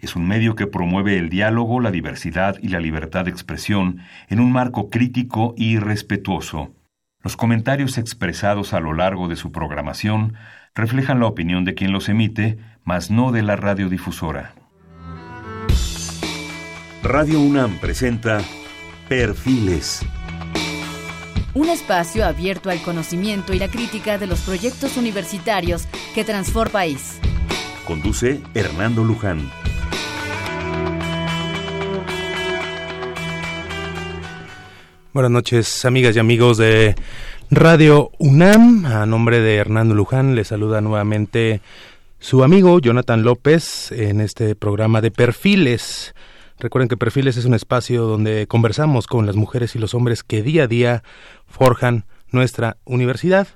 es un medio que promueve el diálogo, la diversidad y la libertad de expresión en un marco crítico y respetuoso. Los comentarios expresados a lo largo de su programación reflejan la opinión de quien los emite, mas no de la radiodifusora. Radio UNAM presenta Perfiles. Un espacio abierto al conocimiento y la crítica de los proyectos universitarios que transforma país. Conduce Hernando Luján. Buenas noches, amigas y amigos de Radio UNAM. A nombre de Hernando Luján, le saluda nuevamente su amigo Jonathan López en este programa de Perfiles. Recuerden que Perfiles es un espacio donde conversamos con las mujeres y los hombres que día a día forjan nuestra universidad.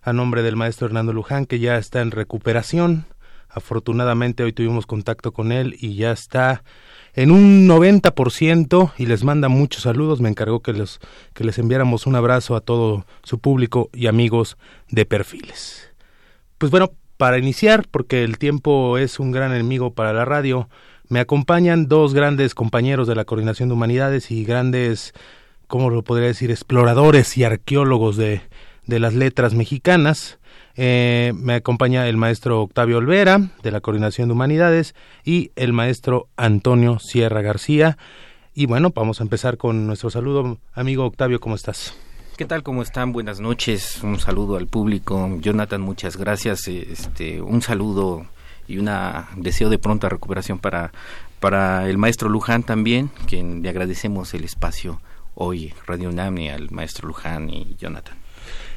A nombre del maestro Hernando Luján, que ya está en recuperación, Afortunadamente hoy tuvimos contacto con él y ya está en un 90% y les manda muchos saludos. Me encargó que, que les enviáramos un abrazo a todo su público y amigos de perfiles. Pues bueno, para iniciar, porque el tiempo es un gran enemigo para la radio, me acompañan dos grandes compañeros de la Coordinación de Humanidades y grandes, ¿cómo lo podría decir?, exploradores y arqueólogos de, de las letras mexicanas. Eh, me acompaña el maestro Octavio Olvera, de la Coordinación de Humanidades, y el maestro Antonio Sierra García. Y bueno, vamos a empezar con nuestro saludo. Amigo Octavio, ¿cómo estás? ¿Qué tal? ¿Cómo están? Buenas noches. Un saludo al público. Jonathan, muchas gracias. Este, un saludo y un deseo de pronta recuperación para, para el maestro Luján también, quien le agradecemos el espacio hoy, Radio Nami, al maestro Luján y Jonathan.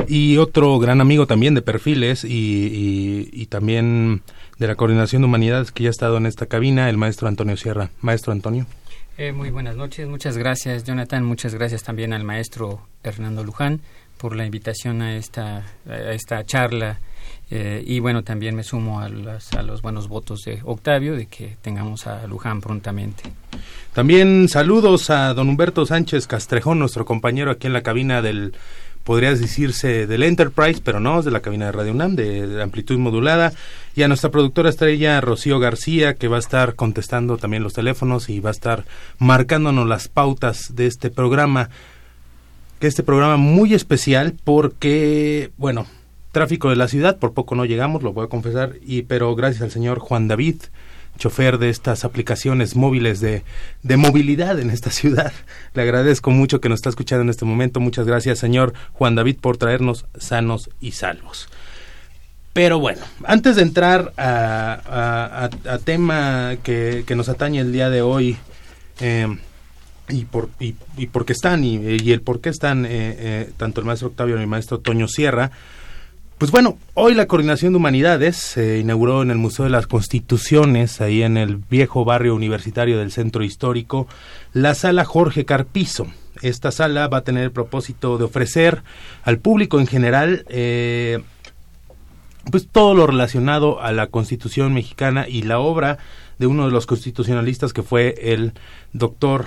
Y otro gran amigo también de perfiles y, y, también de la Coordinación de Humanidades que ya ha estado en esta cabina, el maestro Antonio Sierra. Maestro Antonio. Eh, muy buenas noches, muchas gracias Jonathan, muchas gracias también al maestro Hernando Luján por la invitación a esta, a esta charla eh, y bueno, también me sumo a, a, los buenos votos de Octavio de que tengamos a Luján prontamente. También saludos a don Humberto Sánchez Castrejón, nuestro compañero aquí en la cabina del podrías decirse del Enterprise, pero no, es de la cabina de Radio UNAM, de, amplitud modulada, y a nuestra productora estrella Rocío García, que va a estar contestando también los teléfonos y va a estar marcándonos las pautas de este programa, que este programa muy especial porque, bueno, tráfico de la ciudad, por poco no llegamos, lo voy a confesar, y pero gracias al señor Juan David, chofer de estas aplicaciones móviles de, de movilidad en esta ciudad. Le agradezco mucho que nos está escuchando en este momento. Muchas gracias, señor Juan David, por traernos sanos y salvos. Pero bueno, antes de entrar a, a, tema que, que, nos atañe el día de hoy, eh, y por y, y por qué están y, y, el por qué están eh, eh, tanto el maestro Octavio y el maestro Toño Sierra, pues bueno, hoy la Coordinación de Humanidades se inauguró en el Museo de las Constituciones, ahí en el viejo barrio universitario del Centro Histórico, la sala Jorge Carpizo. Esta sala va a tener el propósito de ofrecer al público en general eh, pues todo lo relacionado a la Constitución mexicana y la obra de uno de los constitucionalistas que fue el doctor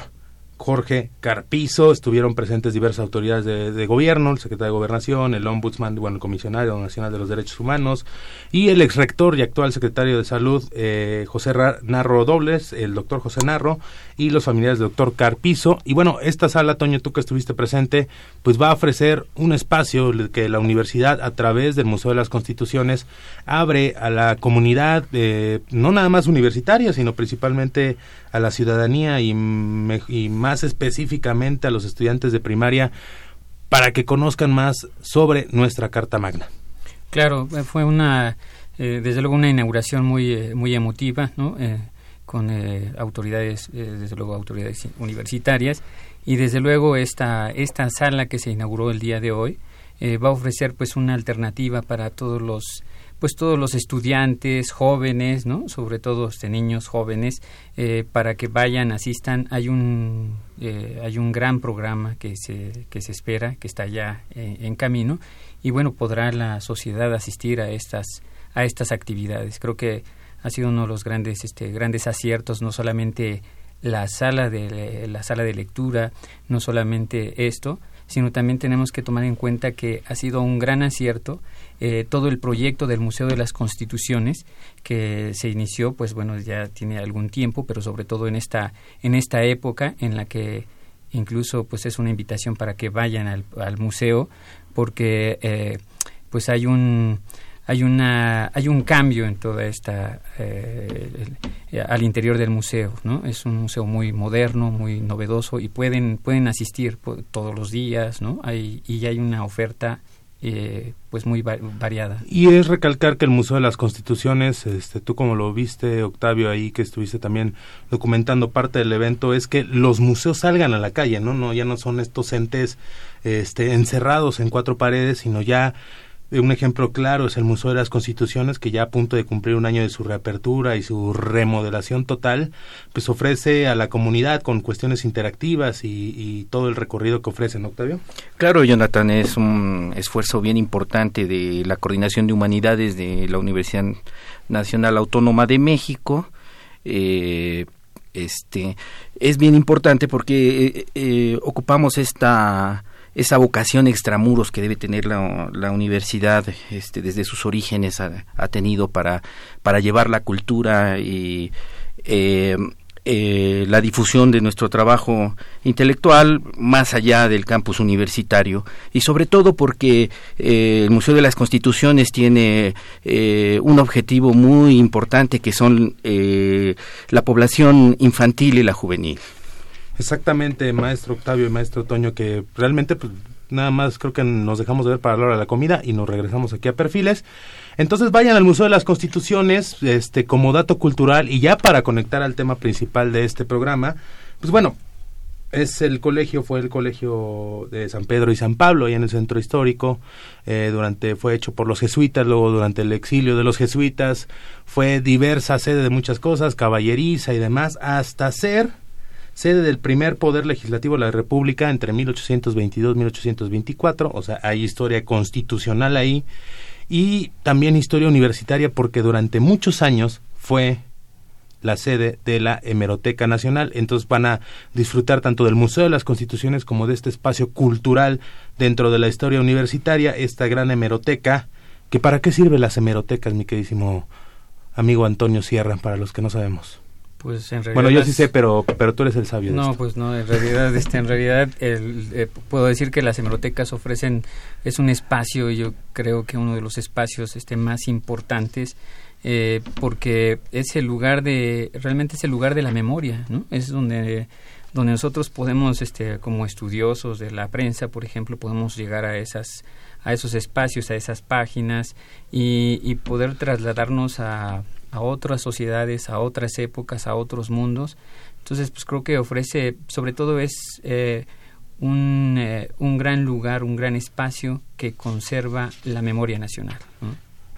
Jorge Carpizo, estuvieron presentes diversas autoridades de, gobierno, el secretario de Gobernación, el ombudsman, bueno, el comisionario nacional de los derechos humanos y el ex rector y actual secretario de salud eh, José Narro Dobles, el doctor José Narro y los familiares del doctor Carpizo. Y bueno, esta sala, Toño, tú que estuviste presente, pues va a ofrecer un espacio que la universidad a través del Museo de las Constituciones abre a la comunidad, eh, no nada más universitaria, sino principalmente a la ciudadanía y, y más específicamente a los estudiantes de primaria para que conozcan más sobre nuestra Carta Magna. Claro, eh, fue una, eh, desde luego, una inauguración muy, eh, muy emotiva, ¿no? con autoridades, desde luego, autoridades universitarias, y desde luego esta, esta sala que se inauguró el día de hoy va a ofrecer pues una alternativa para todos los pues todos los estudiantes jóvenes, ¿no? Sobre todo este, niños jóvenes, eh, para que vayan, asistan. Hay un eh, hay un gran programa que se que se espera, que está ya eh, en camino y bueno podrá la sociedad asistir a estas a estas actividades. Creo que ha sido uno de los grandes este grandes aciertos, no solamente la sala de la sala de lectura, no solamente esto, sino también tenemos que tomar en cuenta que ha sido un gran acierto eh, todo el proyecto del Museo de las Constituciones que se inició, pues bueno, ya tiene algún tiempo, pero sobre todo en esta, en esta época en la que incluso pues es una invitación para que vayan al, museo porque eh, pues hay un hay una hay un cambio en toda esta eh, al interior del museo no es un museo muy moderno muy novedoso y pueden pueden asistir todos los días no hay y hay una oferta eh, pues muy variada. Y es recalcar que el Museo de las Constituciones, este, tú como lo viste, Octavio, ahí que estuviste también documentando parte del evento, es que los museos salgan a la calle, ¿no? no ya no son estos entes este, encerrados en cuatro paredes, sino ya un ejemplo claro es el Museo de las Constituciones, que ya a punto de cumplir un año de su reapertura y su remodelación total, pues ofrece a la comunidad con cuestiones interactivas y, todo el recorrido que ofrecen, Octavio? Claro, Jonathan, es un esfuerzo bien importante de la Coordinación de Humanidades de la Universidad Nacional Autónoma de México. Eh, este es bien importante porque eh, eh, ocupamos esta esa vocación extramuros que debe tener la, universidad este, desde sus orígenes ha, tenido para, para llevar la cultura y eh, eh, la difusión de nuestro trabajo intelectual más allá del campus universitario y sobre todo porque eh, el Museo de las Constituciones tiene un objetivo muy importante que son la población infantil y la juvenil. Exactamente, maestro Octavio y maestro Toño, que realmente pues, nada más creo que nos dejamos de ver para la hora de la comida y nos regresamos aquí a perfiles. Entonces vayan al Museo de las Constituciones este, como dato cultural y ya para conectar al tema principal de este programa, pues bueno, es el colegio, fue el colegio de San Pedro y San Pablo, ahí en el centro histórico, eh, durante, fue hecho por los jesuitas, luego durante el exilio de los jesuitas, fue diversa sede de muchas cosas, caballeriza y demás, hasta ser sede del primer poder legislativo de la República entre 1822 y 1824, o sea, hay historia constitucional ahí, y también historia universitaria porque durante muchos años fue la sede de la Hemeroteca Nacional. Entonces van a disfrutar tanto del Museo de las Constituciones como de este espacio cultural dentro de la historia universitaria, esta gran hemeroteca, que para qué sirve las hemerotecas, mi queridísimo amigo Antonio Sierra, para los que no sabemos. Pues en realidad bueno, yo sí sé, pero, pero tú eres el sabio. no, pues no, en realidad, este, en realidad el, eh, puedo decir que las hemerotecas ofrecen, es un espacio, yo creo que uno de los espacios este, más importantes, eh, porque es el lugar de, realmente es el lugar de la memoria, ¿no? Es donde donde nosotros podemos, este, como estudiosos de la prensa, por ejemplo, podemos llegar a esas a esos espacios, a esas páginas y, y poder trasladarnos a, a otras sociedades, a otras épocas, a otros mundos. Entonces, pues creo que ofrece, sobre todo es eh, un, eh, un, gran lugar, un gran espacio que conserva la memoria nacional.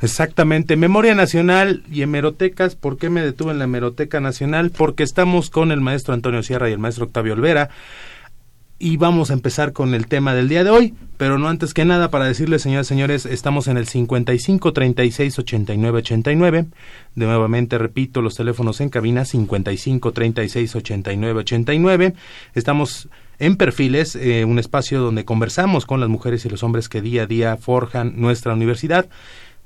Exactamente, Memoria Nacional y hemerotecas. ¿Por qué me detuve en la hemeroteca nacional? Porque estamos con el maestro Antonio Sierra y el maestro Octavio Olvera y vamos a empezar con el tema del día de hoy, pero no antes que nada para decirles, señoras y señores, estamos en el 55 36 89 89. De nuevamente repito, los teléfonos en cabina 55 36 89 89. Estamos en Perfiles, eh, un espacio donde conversamos con las mujeres y los hombres que día a día forjan nuestra universidad.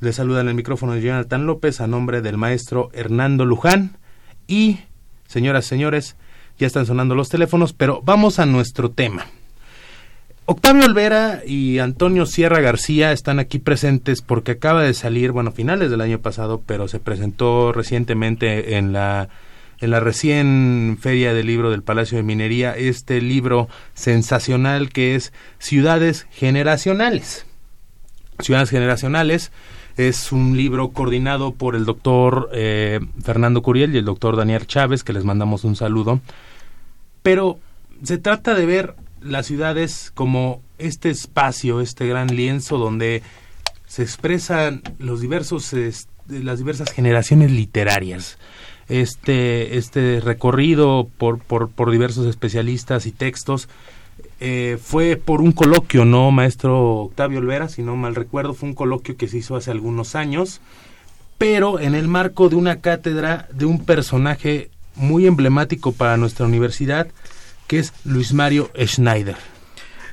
Les saluda en el micrófono de Jonathan López a nombre del maestro Hernando Luján y, señoras y señores, ya están sonando los teléfonos, pero vamos a nuestro tema. Octavio Olvera y Antonio Sierra García están aquí presentes porque acaba de salir, bueno, finales del año pasado, pero se presentó recientemente en la en la recién feria del libro del Palacio de Minería este libro sensacional que es Ciudades Generacionales. Ciudades Generacionales es un libro coordinado por el doctor eh, Fernando Curiel y el doctor Daniel Chávez, que les mandamos un saludo. Pero se trata de ver las ciudades como este espacio, este gran lienzo donde se expresan los diversos, las diversas generaciones literarias. Este, este recorrido por, por, por diversos especialistas y textos eh, fue por un coloquio, ¿no, maestro Octavio Olvera? Si no mal recuerdo, fue un coloquio que se hizo hace algunos años, pero en el marco de una cátedra de un personaje muy emblemático para nuestra universidad, que es Luis Mario Schneider.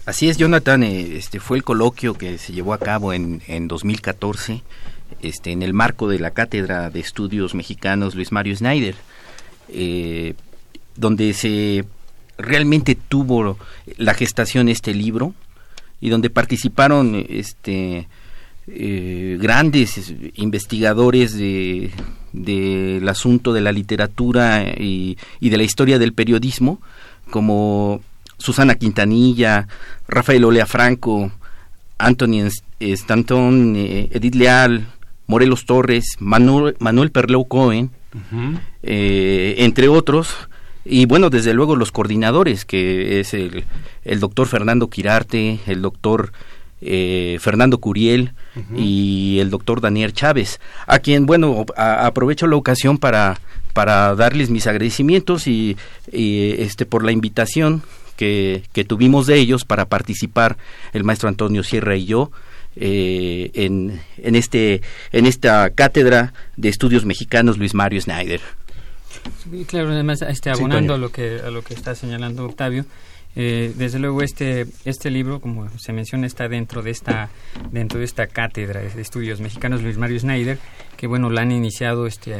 Así es, Jonathan, eh, este fue el coloquio que se llevó a cabo en, en 2014 este, en el marco de la Cátedra de Estudios Mexicanos Luis Mario Snyder, eh, donde se realmente tuvo la gestación este libro y donde participaron este, eh, grandes investigadores de, del asunto de la literatura y, de la historia del periodismo, como Susana Quintanilla, Rafael Olea Franco, Anthony Stanton, eh, Edith Leal, Morelos Torres, Manuel, Manuel Perleu Cohen, eh, entre otros, y bueno, desde luego los coordinadores, que es el, el doctor Fernando Quirarte, el doctor eh, Fernando Curiel y el doctor Daniel Chávez, a quien, bueno, aprovecho la ocasión para, para darles mis agradecimientos y, este, por la invitación que, que, tuvimos de ellos para participar el maestro Antonio Sierra y yo eh, en, en, este, en esta cátedra de estudios mexicanos Luis Mario Snyder. claro, además, este, abonando a, lo que, a lo que está señalando Octavio, eh, desde luego este este libro como se menciona está dentro de esta dentro de esta cátedra de estudios mexicanos Luis Mario Snyder que bueno la han iniciado este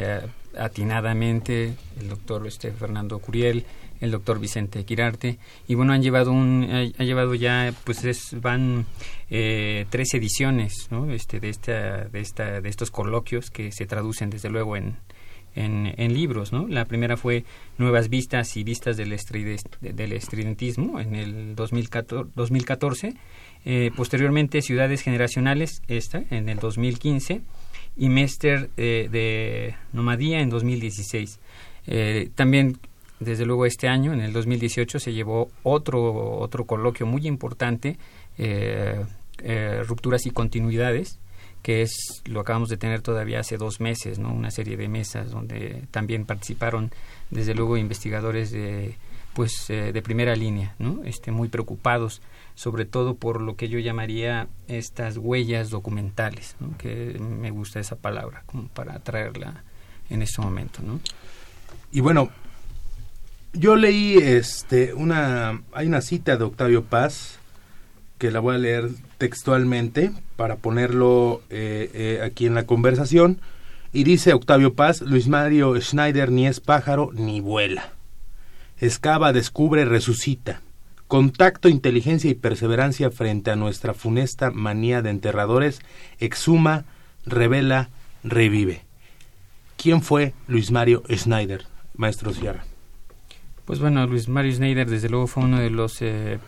atinadamente el doctor este Fernando Curiel el doctor Vicente Quirarte y bueno han llevado un ha, llevado ya pues es, van eh, tres ediciones ¿no? este de esta de esta de estos coloquios que se traducen desde luego en en, libros. La primera fue Nuevas Vistas y Vistas del, del Estridentismo en el 2014. 2014. Eh, posteriormente, Ciudades Generacionales, esta, en el 2015. Y Mester eh, de Nomadía en 2016. Eh, también desde luego este año, en el 2018, se llevó otro, otro coloquio muy importante, eh, eh, Rupturas y Continuidades, que es lo acabamos de tener todavía hace dos meses, ¿no? Una serie de mesas donde también participaron, desde luego, investigadores de pues eh, de primera línea, ¿no? Este, muy preocupados, sobre todo por lo que yo llamaría estas huellas documentales, ¿no? que me gusta esa palabra, como para traerla en este momento, ¿no? Y bueno, yo leí este una hay una cita de Octavio Paz que la voy a leer textualmente para ponerlo eh, eh, aquí en la conversación. Y dice Octavio Paz Luis Mario Schneider ni es pájaro ni vuela. Excava descubre resucita. Contacto inteligencia y perseverancia frente a nuestra funesta manía de enterradores. Exhuma revela revive. Quién fue Luis Mario Schneider maestro Sierra pues bueno, Luis Mario Schneider desde luego fue uno de los eh,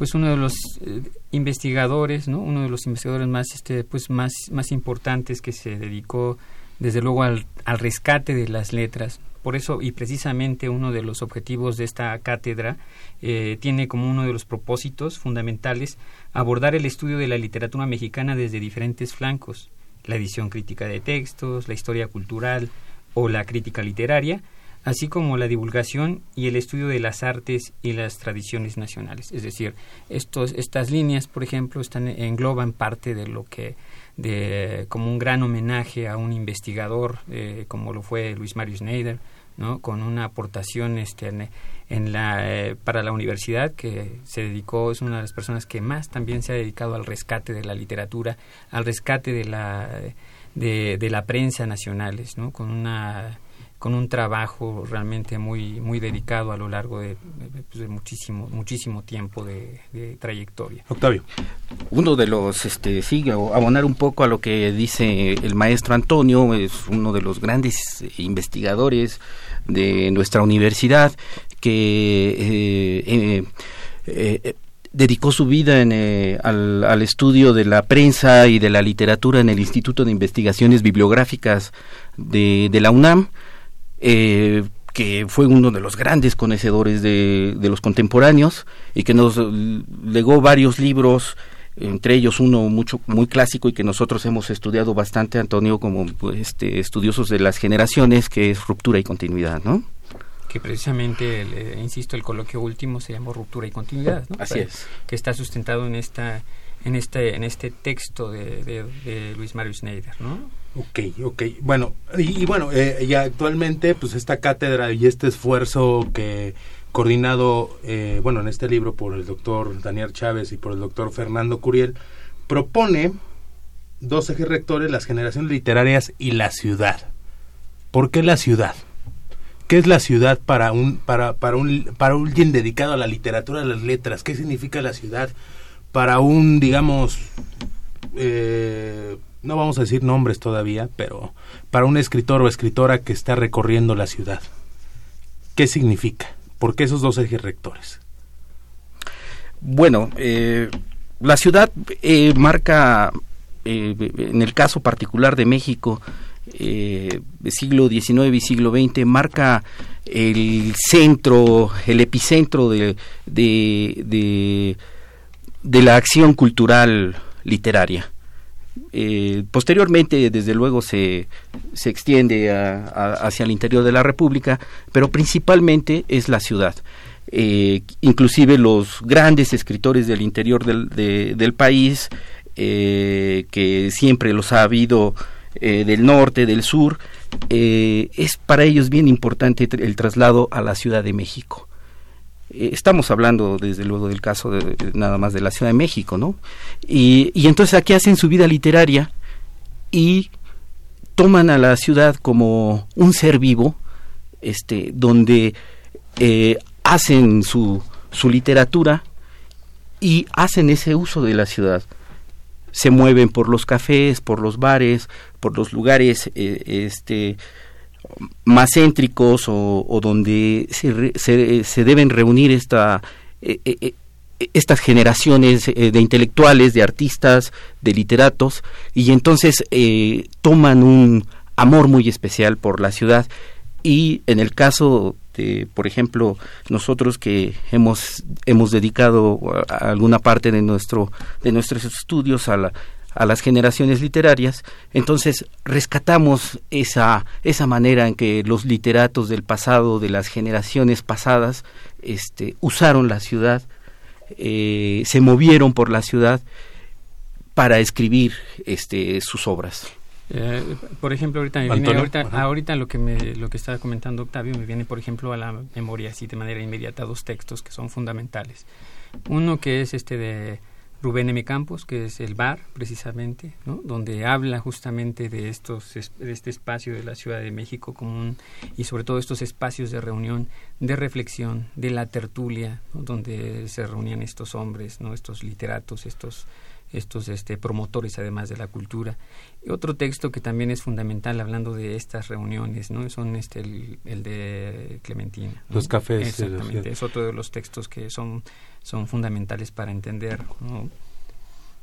pues uno de los eh, investigadores, ¿no? Uno de los investigadores más este pues más más importantes que se dedicó desde luego al, al rescate de las letras. Por eso y precisamente uno de los objetivos de esta cátedra tiene como uno de los propósitos fundamentales abordar el estudio de la literatura mexicana desde diferentes flancos, la edición crítica de textos, la historia cultural o la crítica literaria, así como la divulgación y el estudio de las artes y las tradiciones nacionales. Es decir, estos, estas líneas, por ejemplo, están, engloban parte de lo que, de, como un gran homenaje a un investigador, eh, como lo fue Luis Mario Schneider, ¿no? con una aportación este, en, la, eh, para la universidad que se dedicó, es una de las personas que más también se ha dedicado al rescate de la literatura, al rescate de la, de, de la prensa nacionales, ¿no? con una con un trabajo realmente muy muy dedicado a lo largo de, pues, muchísimo muchísimo tiempo de, trayectoria. Octavio. Uno de los, este, sí, abonar un poco a lo que dice el maestro Antonio, es uno de los grandes investigadores de nuestra universidad que eh, eh, eh, dedicó su vida en, al, al, estudio de la prensa y de la literatura en el Instituto de Investigaciones Bibliográficas de, de la UNAM eh, que fue uno de los grandes conocedores de, los contemporáneos y que nos legó varios libros entre ellos uno mucho muy clásico y que nosotros hemos estudiado bastante Antonio como pues, este, estudiosos de las generaciones que es ruptura y continuidad no que precisamente eh, insisto el coloquio último se llamó ruptura y continuidad ¿no? así es que está sustentado en esta en este en este texto de, de Luis Mario Schneider no Ok, ok. Bueno, y, bueno, eh, y actualmente, pues esta cátedra y este esfuerzo que coordinado, eh, bueno, en este libro por el doctor Daniel Chávez y por el doctor Fernando Curiel, propone dos ejes rectores, las generaciones literarias y la ciudad. ¿Por qué la ciudad? ¿Qué es la ciudad para un para para un para alguien dedicado a la literatura, a las letras? ¿Qué significa la ciudad para un digamos eh, no vamos a decir nombres todavía, pero para un escritor o escritora que está recorriendo la ciudad? ¿Qué significa? ¿Por qué esos dos ejes rectores? Bueno, eh, la ciudad eh, marca, eh, en el caso particular de México, siglo XIX y siglo XX, marca el centro, el epicentro de, de, de, la acción cultural literaria. Eh, posteriormente, desde luego, se, se extiende hacia el interior de la República, pero principalmente es la ciudad. Eh, inclusive los grandes escritores del interior del, del país, eh, que siempre los ha habido del norte, del sur, es para ellos bien importante el traslado a la Ciudad de México. Estamos hablando desde luego del caso de, nada más de la Ciudad de México, ¿no? Y, y entonces aquí hacen su vida literaria y toman a la ciudad como un ser vivo, este, donde eh, hacen su, su literatura y hacen ese uso de la ciudad. Se mueven por los cafés, por los bares, por los lugares eh, este, más céntricos o, donde se, se, deben reunir esta, eh, estas generaciones de intelectuales, de artistas, de literatos, y entonces toman un amor muy especial por la ciudad. Y en el caso este, por ejemplo, nosotros que hemos, hemos dedicado alguna parte de, nuestro, de nuestros estudios a, a las generaciones literarias, entonces rescatamos esa, esa manera en que los literatos del pasado, de las generaciones pasadas, este, usaron la ciudad, eh, se movieron por la ciudad para escribir este, sus obras. Eh, por ejemplo, ahorita, me viene, ahorita, ahorita, lo que me, lo que estaba comentando Octavio me viene, por ejemplo, a la memoria así de manera inmediata dos textos que son fundamentales. Uno que es este de Rubén M. Campos, que es el bar, precisamente, ¿no? donde habla justamente de estos de este espacio de la Ciudad de México común y sobre todo estos espacios de reunión, de reflexión, de la tertulia, donde se reunían estos hombres, no, estos literatos, estos estos este, promotores además de la cultura. Y otro texto que también es fundamental hablando de estas reuniones, ¿no? Son este el, de Clementina. Los cafés. Exactamente, es otro de los textos que son, son fundamentales para entender,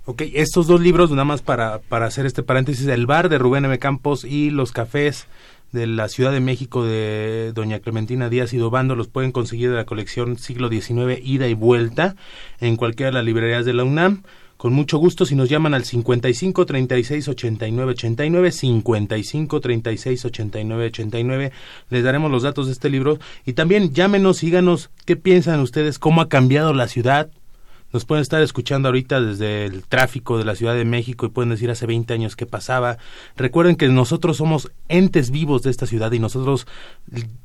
Ok, estos dos libros, nada más para, para hacer este paréntesis, El bar de Rubén M. Campos y Los cafés de la Ciudad de México de doña Clementina Díaz y Dobando los pueden conseguir de la colección siglo XIX Ida y Vuelta en cualquiera de las librerías de la UNAM con mucho gusto si nos llaman al 55 36 89 89 55 36 89 89 les daremos los datos de este libro. Y también llámenos síganos qué piensan ustedes cómo ha cambiado la ciudad nos pueden estar escuchando ahorita desde el tráfico de la Ciudad de México y pueden decir hace 20 años qué pasaba. Recuerden que nosotros somos entes vivos de esta ciudad y nosotros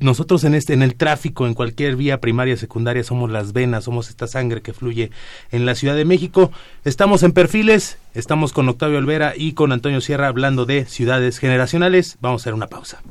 nosotros en este en el tráfico en cualquier vía primaria, secundaria somos las venas, somos esta sangre que fluye en la Ciudad de México. Estamos en Perfiles, estamos con Octavio Olvera y con Antonio Sierra hablando de ciudades generacionales. Vamos a hacer una pausa.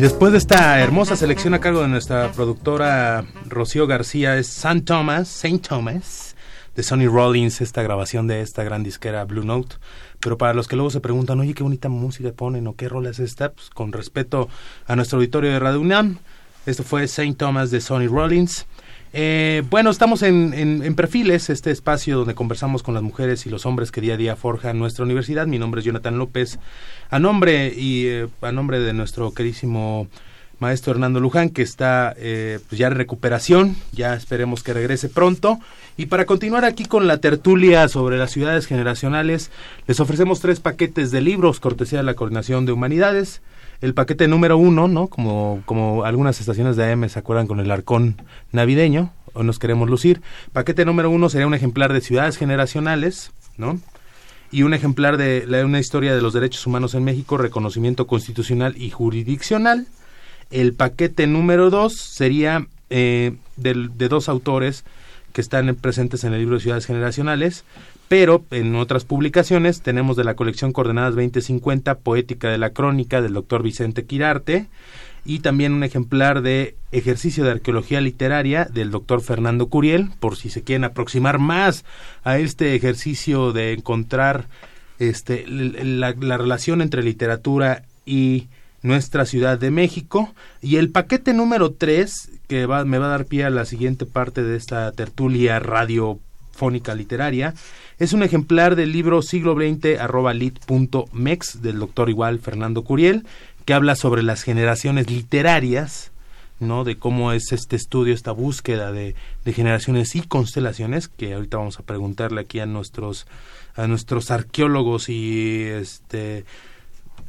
Después de esta hermosa selección a cargo de nuestra productora Rocío García, es St. Thomas, Saint Thomas, de Sonny Rollins, esta grabación de esta gran disquera Blue Note. Pero para los que luego se preguntan, oye, qué bonita música ponen o qué rola es esta, pues, con respeto a nuestro auditorio de Radio UNAM, esto fue Saint Thomas de Sonny Rollins. Eh, bueno, estamos en, en, Perfiles, este espacio donde conversamos con las mujeres y los hombres que día a día forjan nuestra universidad. Mi nombre es Jonathan López. A nombre y eh, a nombre de nuestro querísimo maestro Hernando Luján, que está eh, pues ya en recuperación, ya esperemos que regrese pronto. Y para continuar aquí con la tertulia sobre las ciudades generacionales, les ofrecemos tres paquetes de libros, cortesía de la Coordinación de Humanidades el paquete número uno, ¿no? Como, como algunas estaciones de AM se acuerdan con el arcón navideño, o nos queremos lucir. Paquete número uno sería un ejemplar de Ciudades Generacionales, ¿no? Y un ejemplar de la, una historia de los derechos humanos en México, reconocimiento constitucional y jurisdiccional. El paquete número dos sería eh, de dos autores que están presentes en el libro de Ciudades Generacionales, pero en otras publicaciones tenemos de la colección Coordenadas 2050 Poética de la Crónica del doctor Vicente Quirarte y también un ejemplar de Ejercicio de Arqueología Literaria del doctor Fernando Curiel, por si se quieren aproximar más a este ejercicio de encontrar este, la, relación entre literatura y nuestra Ciudad de México. Y el paquete número 3, que va, me va a dar pie a la siguiente parte de esta tertulia radiofónica literaria, es un ejemplar del libro siglo XX arroba del doctor igual Fernando Curiel, que habla sobre las generaciones literarias, ¿no? De cómo es este estudio, esta búsqueda de, de generaciones y constelaciones, que ahorita vamos a preguntarle aquí a nuestros, a nuestros arqueólogos y este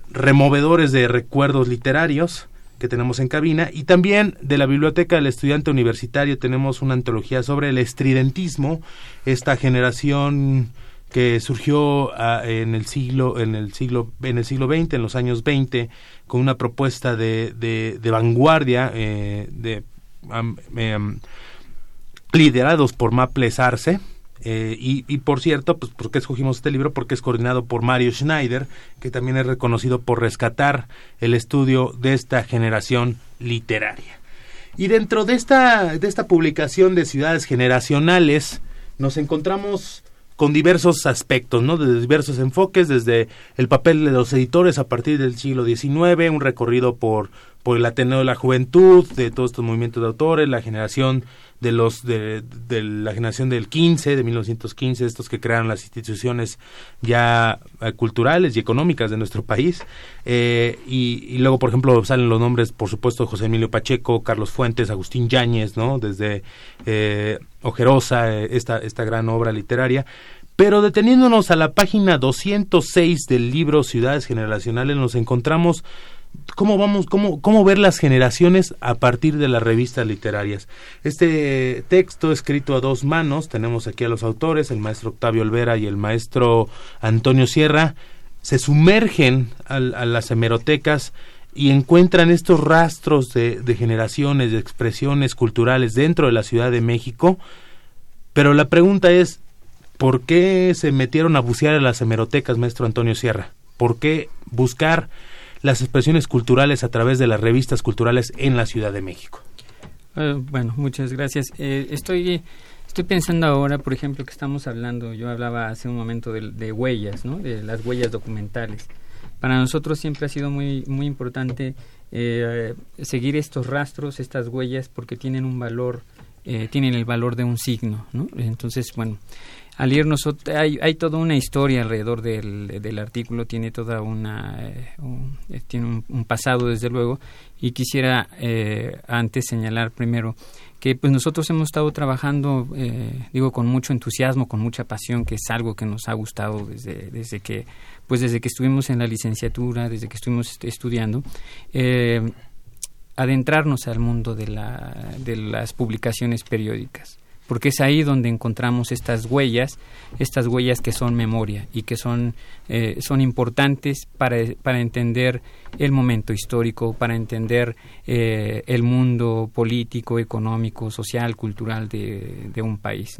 removedores de recuerdos literarios que tenemos en cabina. Y también de la biblioteca del estudiante universitario tenemos una antología sobre el estridentismo esta generación que surgió ah, en el siglo en el siglo en el siglo XX en los años 20 con una propuesta de, de, vanguardia eh, de em, liderados por Maple Sarce eh, y, por cierto, pues, ¿por qué escogimos este libro? Porque es coordinado por Mario Schneider, que también es reconocido por rescatar el estudio de esta generación literaria. Y dentro de esta, de esta publicación de ciudades generacionales, nos encontramos con diversos aspectos, ¿no? De diversos enfoques, desde el papel de los editores a partir del siglo XIX, un recorrido por, por el Ateneo de la Juventud, de todos estos movimientos de autores, la generación de los de, la generación del 15, de 1915, estos que crearon las instituciones ya eh, culturales y económicas de nuestro país. Eh, y, luego, por ejemplo, salen los nombres, por supuesto, José Emilio Pacheco, Carlos Fuentes, Agustín Yáñez, ¿no? Desde eh, Ojerosa, esta, esta gran obra literaria. Pero deteniéndonos a la página 206 del libro Ciudades Generacionales, nos encontramos cómo vamos, cómo, cómo ver las generaciones a partir de las revistas literarias. Este texto escrito a dos manos, tenemos aquí a los autores, el maestro Octavio Olvera y el maestro Antonio Sierra, se sumergen a, las hemerotecas y encuentran estos rastros de, de, generaciones, de expresiones culturales dentro de la Ciudad de México, pero la pregunta es, ¿por qué se metieron a bucear a las hemerotecas, maestro Antonio Sierra? ¿Por qué buscar las expresiones culturales a través de las revistas culturales en la Ciudad de México. Eh, bueno, muchas gracias. Eh, estoy estoy pensando ahora, por ejemplo, que estamos hablando, yo hablaba hace un momento de, huellas, ¿no? De las huellas documentales. Para nosotros siempre ha sido muy muy importante eh, seguir estos rastros, estas huellas, porque tienen un valor, tienen el valor de un signo, ¿no? Entonces, bueno, al irnos hay, hay toda una historia alrededor del, del artículo tiene toda una eh, eh, tiene un, pasado desde luego y quisiera eh, antes señalar primero que pues nosotros hemos estado trabajando digo con mucho entusiasmo con mucha pasión que es algo que nos ha gustado desde desde que pues desde que estuvimos en la licenciatura desde que estuvimos estudiando adentrarnos al mundo de la de las publicaciones periódicas porque es ahí donde encontramos estas huellas, estas huellas que son memoria y que son, eh, son importantes para, para, entender el momento histórico, para entender eh, el mundo político, económico, social, cultural de, un país.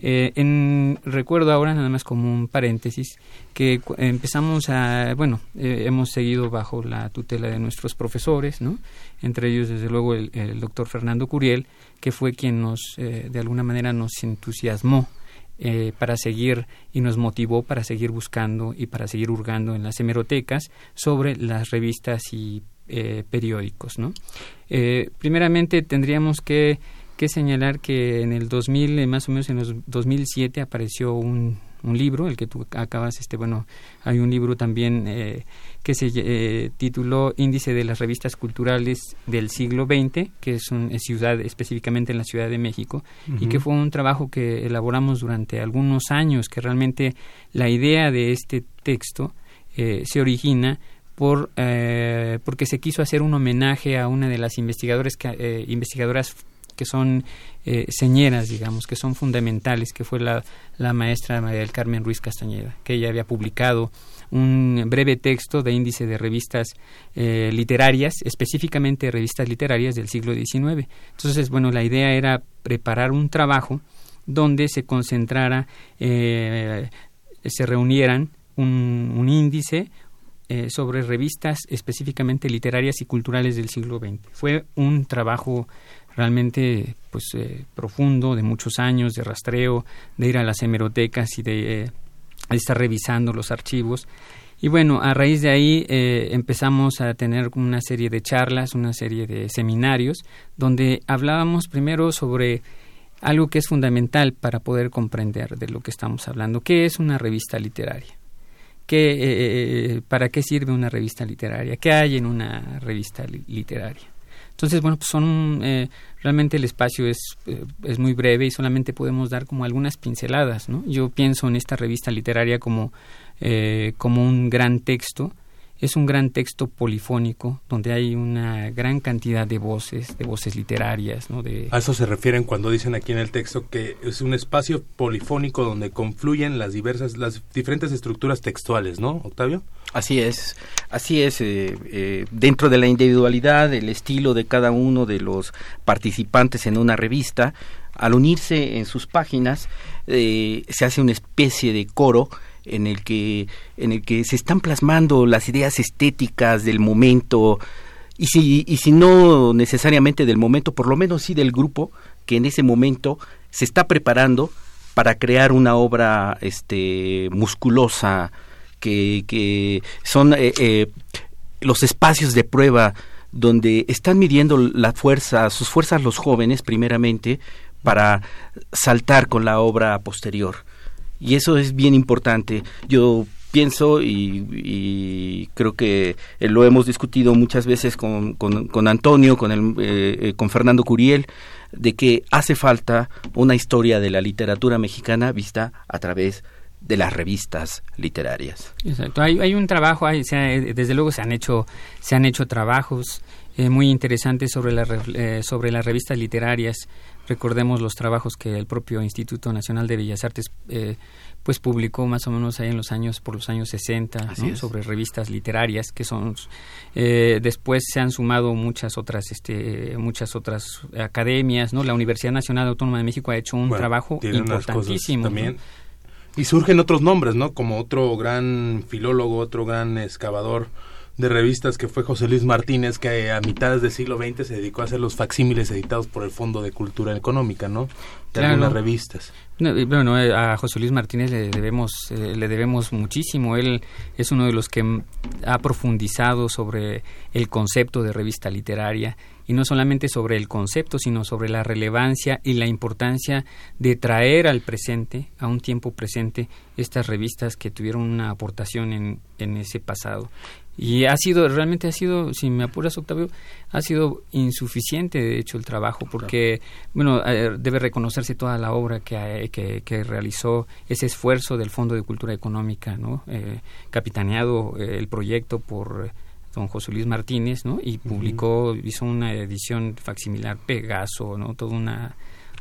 Eh, en, recuerdo ahora, nada más como un paréntesis, que empezamos a, bueno, hemos seguido bajo la tutela de nuestros profesores, ¿no? entre ellos desde luego el, el doctor Fernando Curiel, que fue quien nos, eh, de alguna manera, nos entusiasmó eh, para seguir y nos motivó para seguir buscando y para seguir hurgando en las hemerotecas sobre las revistas y eh, periódicos. ¿no? Eh, primeramente tendríamos que, que, señalar que en el 2000, más o menos en el 2007, apareció un, un libro, el que tú acabas, este, bueno, hay un libro también eh, que se eh, tituló Índice de las revistas culturales del siglo XX, que es una ciudad, específicamente en la Ciudad de México, y que fue un trabajo que elaboramos durante algunos años, que realmente la idea de este texto eh, se origina por, porque se quiso hacer un homenaje a una de las investigadores que, investigadoras que son eh, señeras, digamos, que son fundamentales, que fue la, la maestra María del Carmen Ruiz Castañeda, que ella había publicado un breve texto de índice de revistas eh, literarias, específicamente revistas literarias del siglo XIX. Entonces, bueno, la idea era preparar un trabajo donde se concentrara, eh, se reunieran un, un índice eh, sobre revistas específicamente literarias y culturales del siglo XX. Fue un trabajo realmente pues eh, profundo de muchos años de rastreo de ir a las hemerotecas y de, eh, estar revisando los archivos. Y bueno a raíz de ahí eh, empezamos a tener una serie de charlas una serie de seminarios donde hablábamos primero sobre algo que es fundamental para poder comprender de lo que estamos hablando qué es una revista literaria ¿Qué, para qué sirve una revista literaria qué hay en una revista literaria entonces, bueno, pues son eh, realmente el espacio es, eh, es muy breve y solamente podemos dar como algunas pinceladas, ¿no? Yo pienso en esta revista literaria como, eh, como un gran texto es un gran texto polifónico donde hay una gran cantidad de voces, de voces literarias. ¿no? De... A eso se refieren cuando dicen aquí en el texto que es un espacio polifónico donde confluyen las diversas, las diferentes estructuras textuales, ¿no, Octavio? Así es, así es. Eh, eh, dentro de la individualidad, el estilo de cada uno de los participantes en una revista, al unirse en sus páginas, eh, se hace una especie de coro en el que en el que se están plasmando las ideas estéticas del momento y si y si no necesariamente del momento por lo menos sí del grupo que en ese momento se está preparando para crear una obra este musculosa que, que son eh, eh, los espacios de prueba donde están midiendo la fuerza, sus fuerzas los jóvenes primeramente para saltar con la obra posterior y eso es bien importante. Yo pienso y, creo que eh, lo hemos discutido muchas veces con, con, Antonio, con, el, eh, eh, con Fernando Curiel, de que hace falta una historia de la literatura mexicana vista a través de las revistas literarias. Exacto. Hay, hay un trabajo, hay, desde luego se han hecho, se han hecho trabajos muy interesantes sobre, la, sobre las revistas literarias Recordemos los trabajos que el propio Instituto Nacional de Bellas Artes eh, pues publicó más o menos ahí en los años por los años 60 sobre revistas literarias que son eh, después se han sumado muchas otras este muchas otras academias no la Universidad Nacional Autónoma de México ha hecho un trabajo importantísimo también. Y surgen otros nombres no como otro gran filólogo otro gran excavador de revistas que fue José Luis Martínez, que a mitades del siglo XX se dedicó a hacer los facsímiles editados por el Fondo de Cultura Económica, ¿no? De algunas revistas. bueno, eh, a José Luis Martínez le debemos, eh, le debemos muchísimo. Él es uno de los que ha profundizado sobre el concepto de revista literaria y no solamente sobre el concepto, sino sobre la relevancia y la importancia de traer al presente, a un tiempo presente, estas revistas que tuvieron una aportación en, en ese pasado. Y ha sido, realmente ha sido, si me apuras, Octavio, ha sido insuficiente, de hecho, el trabajo, porque, bueno, eh, debe reconocerse toda la obra que, que, realizó, ese esfuerzo del Fondo de Cultura Económica, ¿no? Eh, capitaneado eh, el proyecto por don José Luis Martínez, ¿no? Y publicó, hizo una edición facsimilar Pegaso, ¿no? Toda una,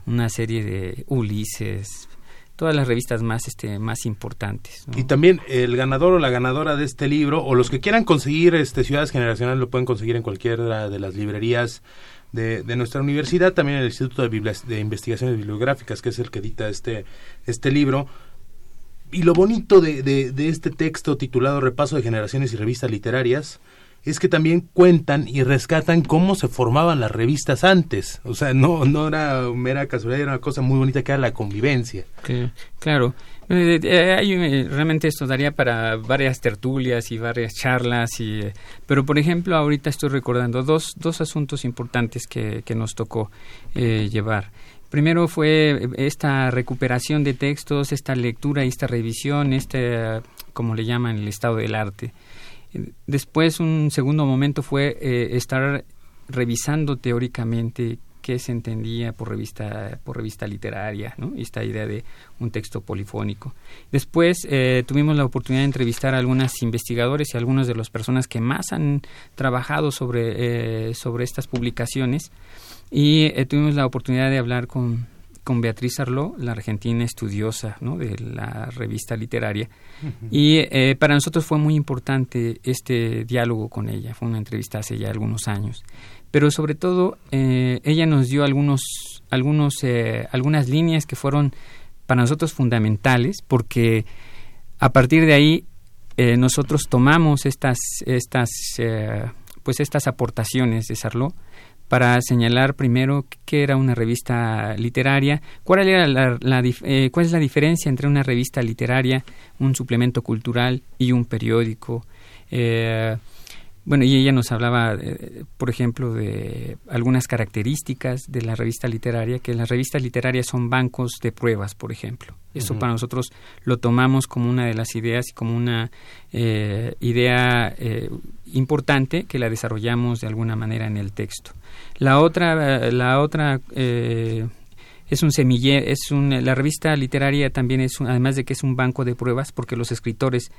una serie de Ulises, todas las revistas más este más importantes y también el ganador o la ganadora de este libro o los que quieran conseguir este ciudades generacionales lo pueden conseguir en cualquiera de las librerías de, nuestra universidad también el instituto de, de, investigaciones bibliográficas que es el que edita este este libro. Y lo bonito de, de, de este texto titulado repaso de generaciones y revistas literarias es que también cuentan y rescatan cómo se formaban las revistas antes. O sea, no, no era mera casualidad, era una cosa muy bonita que era la convivencia. claro. Eh, eh, eh, realmente esto daría para varias tertulias y varias charlas, y, pero por ejemplo ahorita estoy recordando dos, dos asuntos importantes que, que nos tocó llevar. Primero fue esta recuperación de textos, esta lectura esta revisión, este, como le llaman, el estado del arte. Después, un segundo momento fue estar revisando teóricamente qué se entendía por revista, por revista literaria, ¿no? esta idea de un texto polifónico. Después eh, tuvimos la oportunidad de entrevistar a algunos investigadores y algunas de las personas que más han trabajado sobre, eh, sobre estas publicaciones y eh, tuvimos la oportunidad de hablar con, con Beatriz Arló, la argentina estudiosa ¿no? de la revista literaria. Y para nosotros fue muy importante este diálogo con ella. Fue una entrevista hace ya algunos años pero sobre todo eh, ella nos dio algunos, algunos, eh, algunas líneas que fueron para nosotros fundamentales porque a partir de ahí eh, nosotros tomamos estas, estas, pues estas aportaciones de Sarló para señalar primero qué era una revista literaria, cuál, era la, cuál es la diferencia entre una revista literaria, un suplemento cultural y un periódico. Bueno, y ella nos hablaba, eh, por ejemplo, de algunas características de la revista literaria, que las revistas literarias son bancos de pruebas, por ejemplo. Eso para nosotros lo tomamos como una de las ideas y como una eh, idea eh, importante que la desarrollamos de alguna manera en el texto. La otra, la otra es un semillero, es un, la revista literaria también es, además de que es un banco de pruebas, porque los escritores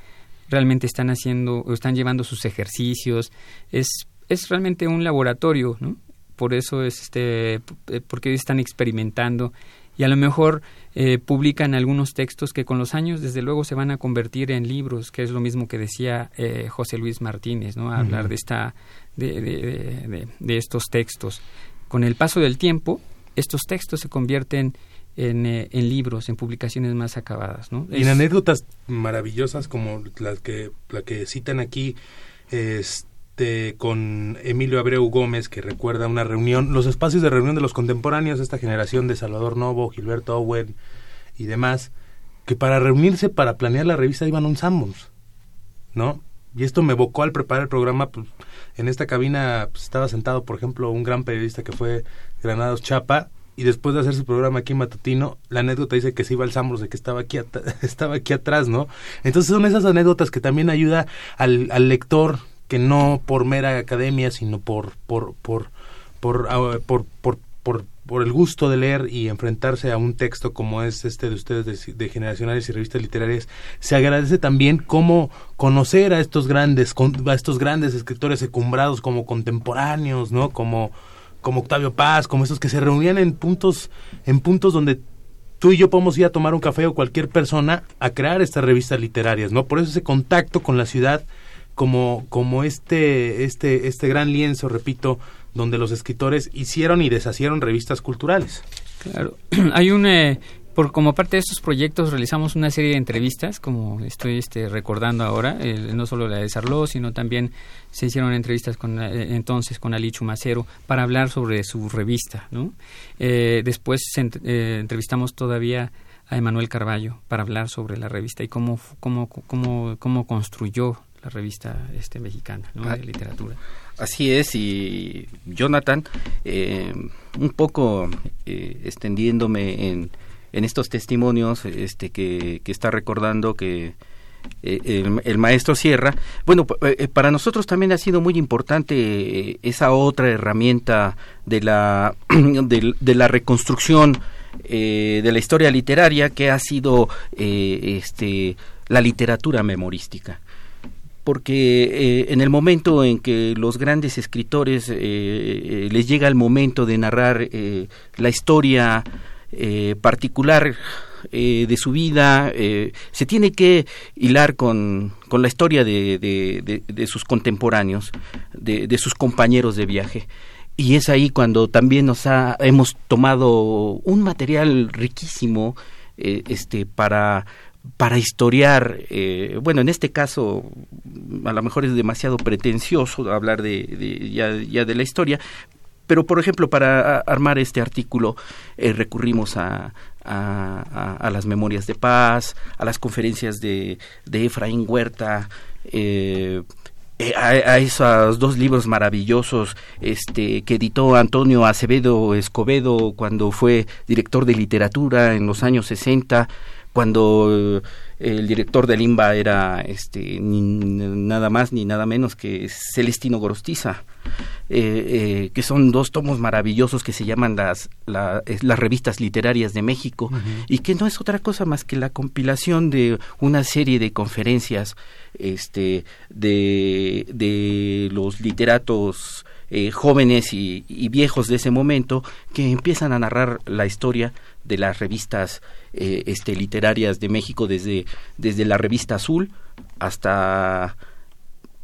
realmente están haciendo o están llevando sus ejercicios. Es, es realmente un laboratorio, ¿no? Por eso es este, eh, porque están experimentando y a lo mejor eh, publican algunos textos que con los años desde luego se van a convertir en libros, que es lo mismo que decía eh, José Luis Martínez, ¿no? hablar de esta, de, de, de, estos textos. Con el paso del tiempo, estos textos se convierten eh, en, libros, en publicaciones más acabadas. ¿no? Y en anécdotas maravillosas como las que, la que citan aquí este, con Emilio Abreu Gómez, que recuerda una reunión, los espacios de reunión de los contemporáneos esta generación de Salvador Novo, Gilberto Owen y demás, que para reunirse, para planear la revista iban a un Sammons, ¿no? Y esto me evocó al preparar el programa, pues, en esta cabina pues, estaba sentado, por ejemplo, un gran periodista que fue Granados Chapa, y después de hacer su programa aquí matutino, la anécdota dice que se iba al Sambros de que estaba aquí, estaba aquí atrás, ¿no? Entonces son esas anécdotas que también ayuda al, lector que no por mera academia, sino por, por, por, por, ah, por, por, por, por, el gusto de leer y enfrentarse a un texto como es este de ustedes de, de, generacionales y revistas literarias, se agradece también cómo conocer a estos grandes, a estos grandes escritores secumbrados como contemporáneos, ¿no? Como como Octavio Paz, como estos que se reunían en puntos, en puntos donde tú y yo podemos ir a tomar un café o cualquier persona a crear estas revistas literarias, ¿no? Por eso ese contacto con la ciudad como, como este, este, este gran lienzo, repito, donde los escritores hicieron y deshacieron revistas culturales. Claro, hay un, eh, por, como parte de estos proyectos realizamos una serie de entrevistas, como estoy este, recordando ahora, no solo la de Sarló, sino también se hicieron entrevistas con, eh, entonces con Ali Chumacero para hablar sobre su revista. ¿no? Eh, después eh, entrevistamos todavía a Emanuel Carballo para hablar sobre la revista y cómo, cómo, cómo, cómo construyó la revista este, mexicana ¿no? de literatura. Así es, y Jonathan, un poco extendiéndome en en estos testimonios este, que, que está recordando que eh, el, maestro Sierra. Bueno, eh, para nosotros también ha sido muy importante eh, esa otra herramienta de la, de, la reconstrucción de la historia literaria que ha sido este, la literatura memorística porque en el momento en que los grandes escritores les llega el momento de narrar la historia eh, particular eh, de su vida, eh, se tiene que hilar con, con la historia de, de, sus contemporáneos, de, sus compañeros de viaje. Y es ahí cuando también nos ha, hemos tomado un material riquísimo este, para para historiar, bueno, en este caso a lo mejor es demasiado pretencioso hablar de, ya, ya, de la historia, pero por ejemplo para armar este artículo eh, recurrimos a, a, las memorias de paz, a las conferencias de, de Efraín Huerta, eh, eh, a, esos dos libros maravillosos este, que editó Antonio Acevedo Escobedo cuando fue director de literatura en los años 60, cuando el director del IMBA era este, nada más ni nada menos que Celestino Gorostiza. Eh, eh, que son dos tomos maravillosos que se llaman las, las revistas literarias de México y que no es otra cosa más que la compilación de una serie de conferencias este, de, de los literatos eh, jóvenes y, viejos de ese momento que empiezan a narrar la historia de las revistas este, literarias de México desde, desde la revista Azul hasta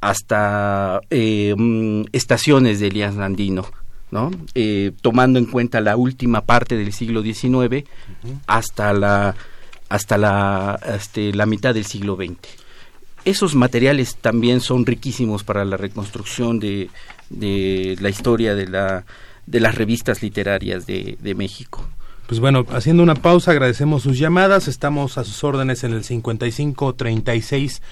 hasta eh, mm, estaciones de Elías Landino, ¿no? Eh, tomando en cuenta la última parte del siglo XIX hasta la hasta la este, la mitad del siglo XX. Esos materiales también son riquísimos para la reconstrucción de, de la historia de la de las revistas literarias de, de México. Pues bueno, haciendo una pausa, agradecemos sus llamadas. Estamos a sus órdenes en el 55 36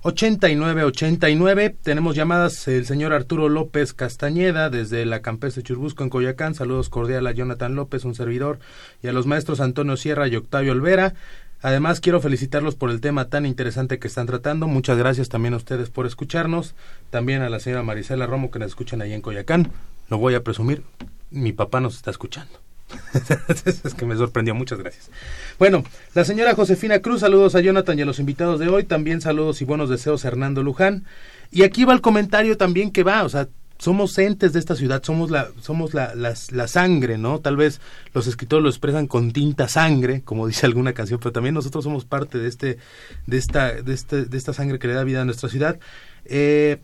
8989. Tenemos llamadas el señor Arturo López Castañeda desde la Campestre Churbusco en Coyacán. Saludos cordiales a Jonathan López, un servidor, y a los maestros Antonio Sierra y Octavio Olvera. Además, quiero felicitarlos por el tema tan interesante que están tratando. Muchas gracias también a ustedes por escucharnos. También a la señora Marisela Romo que nos escuchan ahí en Coyacán. Lo voy a presumir, mi papá nos está escuchando. es que me sorprendió, muchas gracias. Bueno, la señora Josefina Cruz, saludos a Jonathan y a los invitados de hoy, también saludos y buenos deseos a Hernando Luján. Y aquí va el comentario también que va, o sea, somos entes de esta ciudad, somos la, somos la, la, sangre, ¿no? Tal vez los escritores lo expresan con tinta sangre, como dice alguna canción, pero también nosotros somos parte de este, de esta, de este, de esta sangre que le da vida a nuestra ciudad. Eh,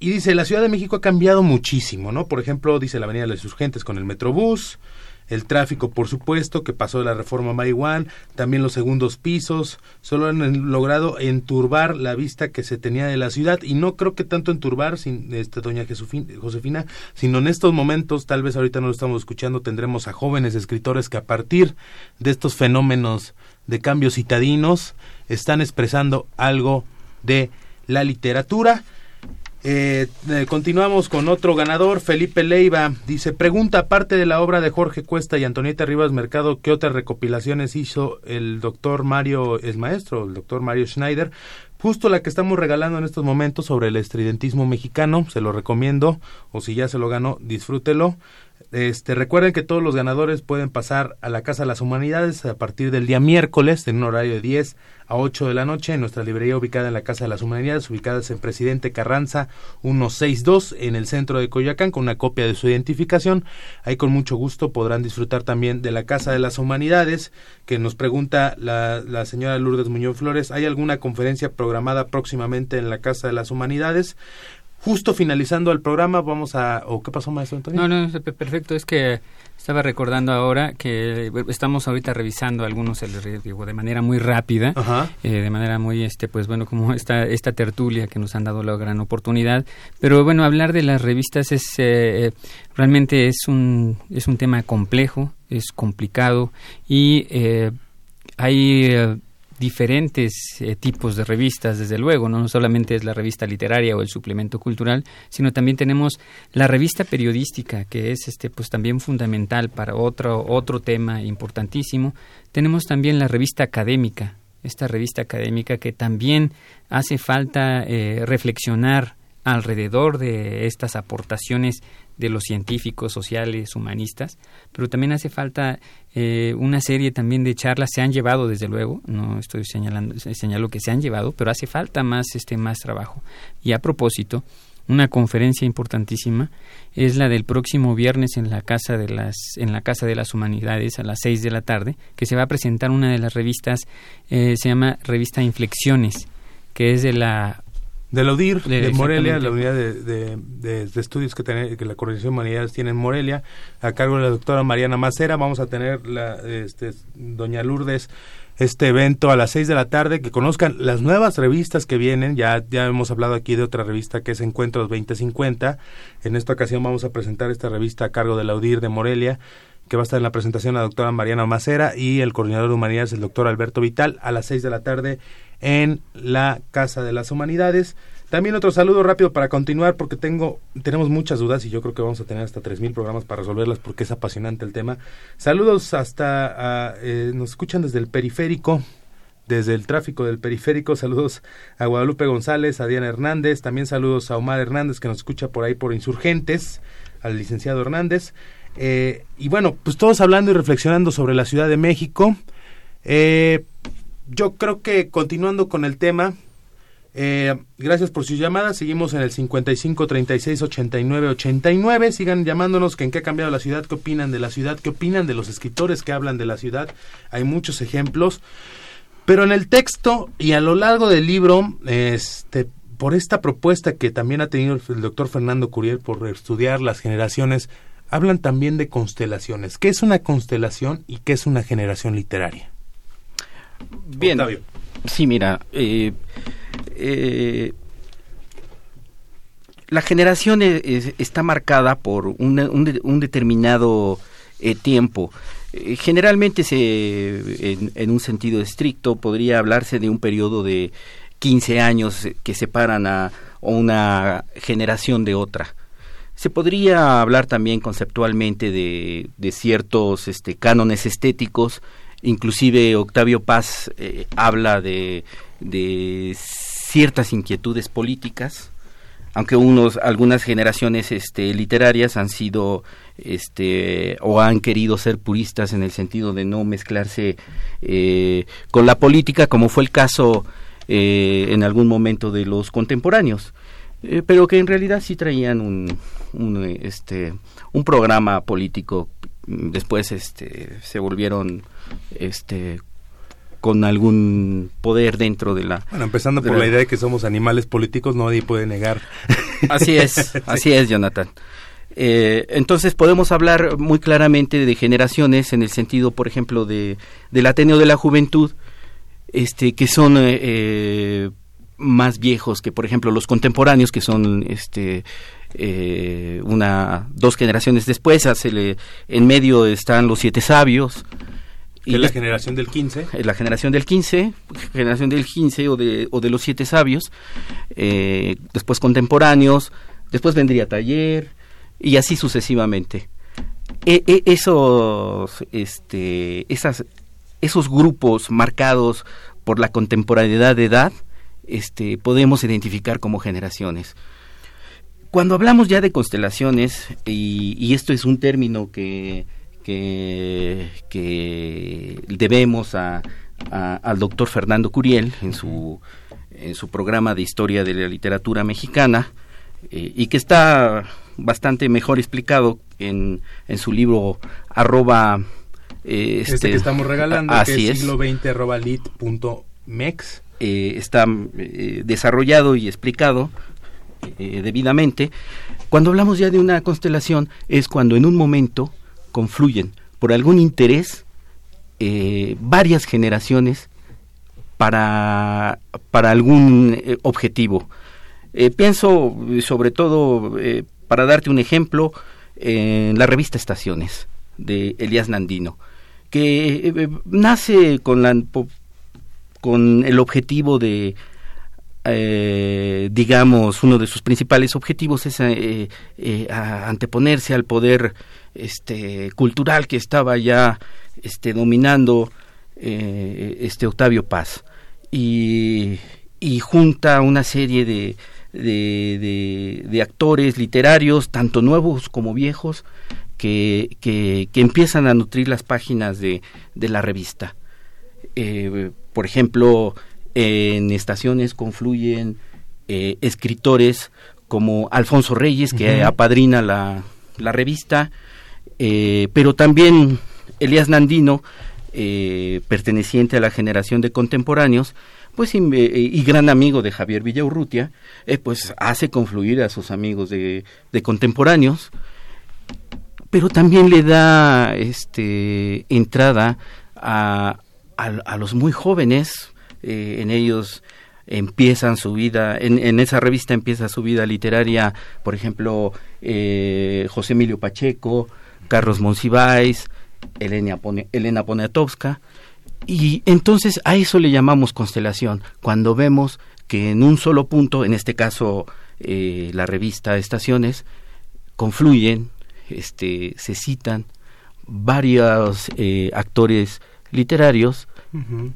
y dice, la Ciudad de México ha cambiado muchísimo, ¿no? Por ejemplo, dice la Avenida de los Urgentes con el Metrobús, el tráfico, por supuesto, que pasó de la reforma marihuana, también los segundos pisos, solo han logrado enturbar la vista que se tenía de la ciudad y no creo que tanto enturbar, sin, este, doña Josefina, sino en estos momentos, tal vez ahorita no lo estamos escuchando, tendremos a jóvenes escritores que a partir de estos fenómenos de cambios citadinos están expresando algo de la literatura eh, eh, continuamos con otro ganador, Felipe Leiva. Dice, pregunta, aparte de la obra de Jorge Cuesta y Antonieta Rivas Mercado, ¿qué otras recopilaciones hizo el doctor Mario, es maestro, el doctor Mario Schneider? Justo la que estamos regalando en estos momentos sobre el estridentismo mexicano, se lo recomiendo, o si ya se lo ganó, disfrútelo. Este, recuerden que todos los ganadores pueden pasar a la Casa de las Humanidades a partir del día miércoles en un horario de 10 a 8 de la noche en nuestra librería ubicada en la Casa de las Humanidades, ubicada en Presidente Carranza 162 en el centro de Coyoacán con una copia de su identificación. Ahí con mucho gusto podrán disfrutar también de la Casa de las Humanidades que nos pregunta la, la señora Lourdes Muñoz Flores. ¿Hay alguna conferencia programada próximamente en la Casa de las Humanidades? justo finalizando el programa vamos a o qué pasó maestro Antonio no no perfecto es que estaba recordando ahora que estamos ahorita revisando algunos digo, de manera muy rápida eh, de manera muy este pues bueno como esta esta tertulia que nos han dado la gran oportunidad. Pero bueno hablar de las revistas es eh, realmente es un es un tema complejo es complicado y eh, hay diferentes eh, tipos de revistas, desde luego, ¿no? solamente es la revista literaria o el suplemento cultural, sino también tenemos la revista periodística, que es este pues también fundamental para otro otro tema importantísimo. Tenemos también la revista académica, esta revista académica que también hace falta eh, reflexionar alrededor de estas aportaciones de los científicos, sociales, humanistas, pero también hace falta eh, una serie también de charlas, se han llevado desde luego, no estoy señalando, señalo que se han llevado, pero hace falta más, este, más trabajo. Y a propósito, una conferencia importantísima es la del próximo viernes en la casa de las en la casa de las humanidades a las seis de la tarde que se va a presentar una de las revistas eh, se llama revista Inflexiones que es de la de la UDIR, de, Morelia, la unidad de, estudios que, tiene, que la Coordinación de Humanidades tiene en Morelia, a cargo de la doctora Mariana Macera. Vamos a tener la, este, doña Lourdes este evento a las seis de la tarde, que conozcan las nuevas revistas que vienen, ya, ya hemos hablado aquí de otra revista que es Encuentros 2050, en esta ocasión vamos a presentar esta revista a cargo de la UDIR de Morelia, que va a estar en la presentación la doctora Mariana Macera y el coordinador de humanidades, el doctor Alberto Vital, a las seis de la tarde en la Casa de las Humanidades. También otro saludo rápido para continuar porque tengo tenemos muchas dudas y yo creo que vamos a tener hasta 3000 programas para resolverlas porque es apasionante el tema. Saludos hasta eh, nos escuchan desde el periférico, desde el tráfico del periférico. Saludos a Guadalupe González, a Diana Hernández, también saludos a Omar Hernández que nos escucha por ahí por Insurgentes, al licenciado Hernández. Eh, y bueno, pues todos hablando y reflexionando sobre la Ciudad de México. Eh, yo creo que continuando con el tema, eh, gracias por sus llamadas. Seguimos en el 55 36 89 89. Sigan llamándonos que en qué ha cambiado la ciudad, qué opinan de la ciudad, qué opinan de los escritores que hablan de la ciudad. Hay muchos ejemplos. Pero en el texto y a lo largo del libro, este, por esta propuesta que también ha tenido el doctor Fernando Curiel por estudiar las generaciones, hablan también de constelaciones. ¿Qué es una constelación y qué es una generación literaria? Bien. Sí, mira, eh, eh, la generación está marcada por un, determinado eh, tiempo. Eh, generalmente, se, en, un sentido estricto, podría hablarse de un periodo de 15 años que separan a, una generación de otra. Se podría hablar también conceptualmente de, ciertos este, cánones estéticos, inclusive Octavio Paz habla de, de ciertas inquietudes políticas, aunque unos, algunas generaciones este, literarias han sido este, o han querido ser puristas en el sentido de no mezclarse eh, con la política, como fue el caso eh, en algún momento de los contemporáneos, eh, pero que en realidad sí traían un, un, este, un programa político. Después este, se volvieron este, con algún poder dentro de la... Bueno, empezando por la... idea de que somos animales políticos, nadie puede negar. Así es, así es, Jonathan. Eh, entonces podemos hablar muy claramente de generaciones en el sentido, por ejemplo, de, del Ateneo de la Juventud, este, que son eh, eh, más viejos que, por ejemplo, los contemporáneos, que son este, una, dos generaciones después. en medio están los siete sabios, y la generación del 15. La generación del 15, generación del 15 o de, o de los siete sabios, eh, después contemporáneos, después vendría taller y así sucesivamente. E, e, esos, este, esas, esos grupos marcados por la contemporaneidad de edad, este, podemos identificar como generaciones. Cuando hablamos ya de constelaciones, y esto es un término que, que, que debemos a, al doctor Fernando Curiel en su, en su programa de historia de la literatura mexicana eh, y que está bastante mejor explicado en, en su libro arroba eh, este, este, que estamos regalando así que es siglo 20 arroba lit mex eh, está desarrollado y explicado debidamente cuando hablamos ya de una constelación es cuando en un momento confluyen por algún interés eh, varias generaciones para, para algún eh, objetivo. Eh, pienso sobre todo, para darte un ejemplo, en la revista Estaciones de Elías Nandino, que nace con, la, con el objetivo de digamos, uno de sus principales objetivos es anteponerse al poder este cultural que estaba ya este dominando eh, este Octavio Paz. Y, junta una serie de, de, actores literarios tanto nuevos como viejos que, que, empiezan a nutrir las páginas de, la revista. Eh, por ejemplo en estaciones confluyen eh, escritores como Alfonso Reyes que apadrina la, la revista eh, pero también Elías Nandino eh, perteneciente a la generación de contemporáneos, pues y, gran amigo de Javier Villaurrutia, pues hace confluir a sus amigos de, de contemporáneos, pero también le da este entrada a, a, los muy jóvenes, en ellos empiezan su vida, en, en, esa revista empieza su vida literaria, por ejemplo, eh, José Emilio Pacheco, Carlos Monsiváis, Elena, Elena Poniatowska, y entonces a eso le llamamos constelación, cuando vemos que en un solo punto, en este caso eh, la revista Estaciones, confluyen, este, se citan varios eh, actores literarios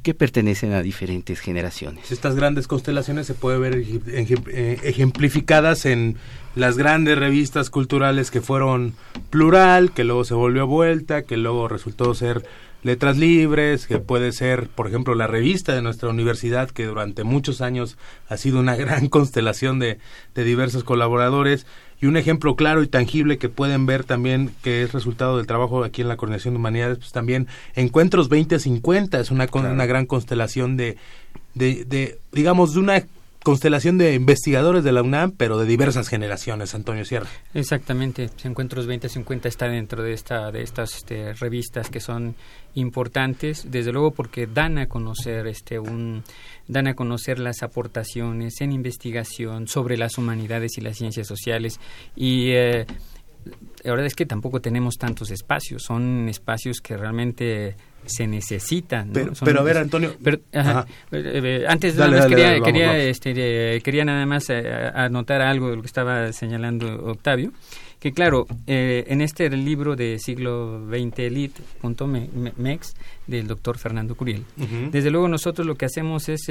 que pertenecen a diferentes generaciones. Estas grandes constelaciones se pueden ver eh, ejemplificadas en las grandes revistas culturales que fueron plural, que luego se volvió a vuelta, que luego resultó ser letras libres, que puede ser, por ejemplo, la revista de nuestra universidad, que durante muchos años ha sido una gran constelación de, de diversos colaboradores y un ejemplo claro y tangible que pueden ver también que es resultado del trabajo aquí en la Coordinación de Humanidades, pues también Encuentros 2050 es una, una gran constelación de, de, de, digamos, de una constelación de investigadores de la UNAM, pero de diversas generaciones, Antonio Sierra. Exactamente, Encuentros 2050 está dentro de esta de estas este, revistas que son importantes, desde luego porque dan a conocer este un dan a conocer las aportaciones en investigación sobre las humanidades y las ciencias sociales y eh, la verdad es que tampoco tenemos tantos espacios, son espacios que realmente se necesitan. Pero, a ver, Antonio. Eh, eh, antes de quería, quería, Este, quería nada más eh, anotar algo de lo que estaba señalando Octavio. Que claro, en este libro de siglo XX Elite.mex del doctor Fernando Curiel, desde luego nosotros lo que hacemos es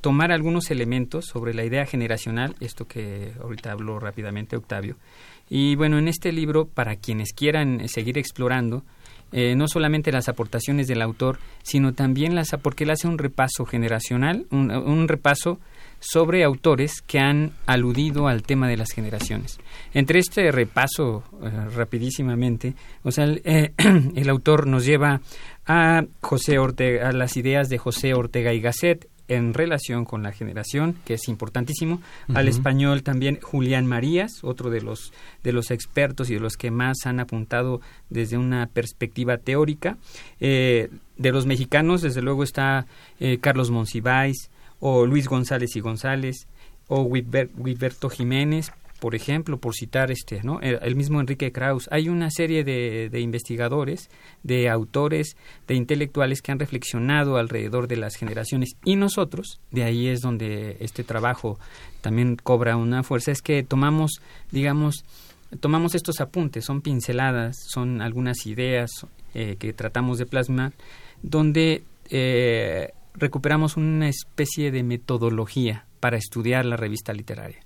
tomar algunos elementos sobre la idea generacional, esto que ahorita habló rápidamente Octavio. Y bueno, en este libro, para quienes quieran seguir explorando, eh, no solamente las aportaciones del autor, sino también las porque él hace un repaso generacional, un, repaso sobre autores que han aludido al tema de las generaciones. Entre este repaso, eh, rapidísimamente, o sea, el, eh, el, autor nos lleva a José Ortega, a las ideas de José Ortega y Gasset, en relación con la generación, que es importantísimo. Al español también Julián Marías, otro de los, de los expertos y de los que más han apuntado desde una perspectiva teórica. Eh, de los mexicanos, desde luego, está eh, Carlos Monsiváis, o Luis González y González, o Wilberto Jiménez, por ejemplo, por citar este, ¿no? el, mismo Enrique Kraus, hay una serie de, de, investigadores, de autores, de intelectuales que han reflexionado alrededor de las generaciones y nosotros, de ahí es donde este trabajo también cobra una fuerza, es que tomamos, digamos, tomamos estos apuntes, son pinceladas, son algunas ideas eh, que tratamos de plasmar, donde eh, recuperamos una especie de metodología para estudiar la revista literaria.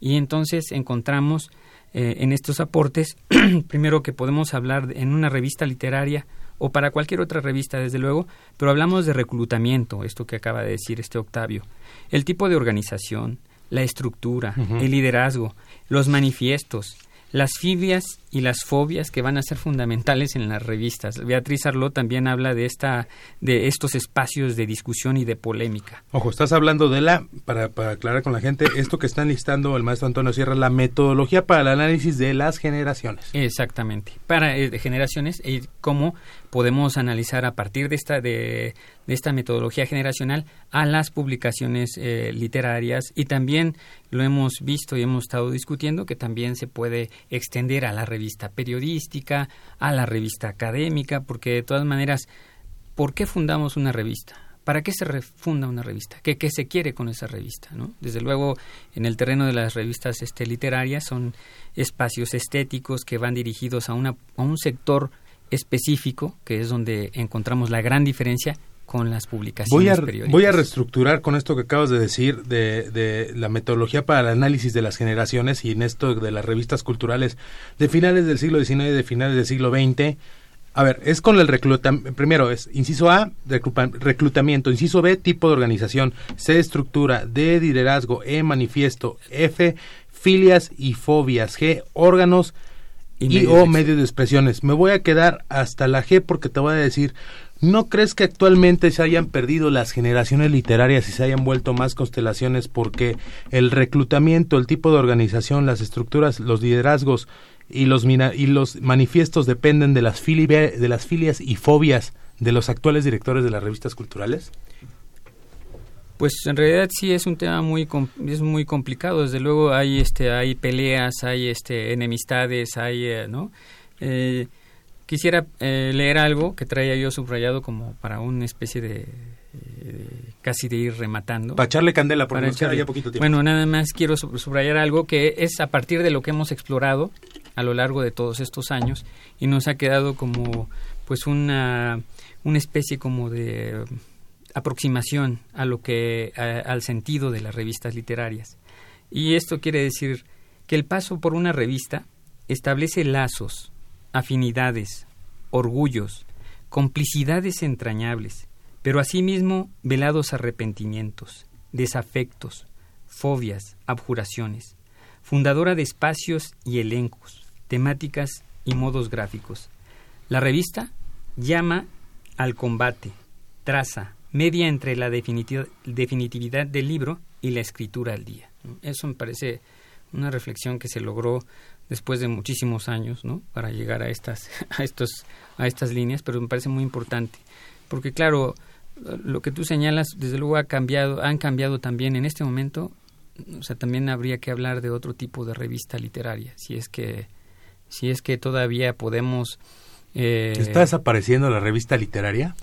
Y entonces encontramos eh, en estos aportes, primero que podemos hablar en una revista literaria o para cualquier otra revista, desde luego, pero hablamos de reclutamiento, esto que acaba de decir este Octavio, el tipo de organización, la estructura, el liderazgo, los manifiestos, las fibias y las fobias que van a ser fundamentales en las revistas. Beatriz Arló también habla de esta de estos espacios de discusión y de polémica. Ojo, estás hablando de la para, para aclarar con la gente esto que está listando el maestro Antonio Sierra la metodología para el análisis de las generaciones. Exactamente, para eh, generaciones y cómo podemos analizar a partir de esta de, esta metodología generacional a las publicaciones eh, literarias y también lo hemos visto y hemos estado discutiendo que también se puede extender a la revista periodística, a la revista académica, porque de todas maneras, ¿por qué fundamos una revista? ¿Para qué se refunda una revista? ¿Qué, ¿Qué, se quiere con esa revista? ¿no? Desde luego, en el terreno de las revistas este, literarias son espacios estéticos que van dirigidos a, una, a un sector específico, que es donde encontramos la gran diferencia con las publicaciones voy a, Voy a reestructurar con esto que acabas de decir de, de, la metodología para el análisis de las generaciones y en esto de las revistas culturales de finales del siglo XIX y de finales del siglo XX. A ver, es con el reclutamiento, primero es inciso A, reclutamiento, inciso B, tipo de organización, C, estructura, D, liderazgo, E, manifiesto, F, filias y fobias, G, órganos, y, o medios de expresiones. Me voy a quedar hasta la G porque te voy a decir ¿No crees que actualmente se hayan perdido las generaciones literarias y se hayan vuelto más constelaciones porque el reclutamiento, el tipo de organización, las estructuras, los liderazgos y los, y los manifiestos dependen de las, de las filias y fobias de los actuales directores de las revistas culturales? Pues en realidad sí es un tema muy es muy complicado. Desde luego hay este hay peleas, hay este enemistades, hay eh, no. Eh, quisiera eh, leer algo que traía yo subrayado como para una especie de casi de ir rematando. Para echarle candela, porque para ya poquito tiempo. Bueno, nada más quiero subrayar algo que es a partir de lo que hemos explorado a lo largo de todos estos años y nos ha quedado como pues una una especie como de aproximación a lo que al sentido de las revistas literarias. Y esto quiere decir que el paso por una revista establece lazos, afinidades, orgullos, complicidades entrañables, pero asimismo velados arrepentimientos, desafectos, fobias, abjuraciones, fundadora de espacios y elencos, temáticas y modos gráficos. La revista llama al combate, traza, media entre la definitividad del libro y la escritura al día. Eso me parece una reflexión que se logró después de muchísimos años, ¿no? Para llegar a estas, a estos, a estas líneas, pero me parece muy importante, porque claro, lo que tú señalas, desde luego ha cambiado, han cambiado también en este momento. O sea, también habría que hablar de otro tipo de revista literaria, si es que, si es que todavía podemos. Eh, ¿Está desapareciendo la revista literaria?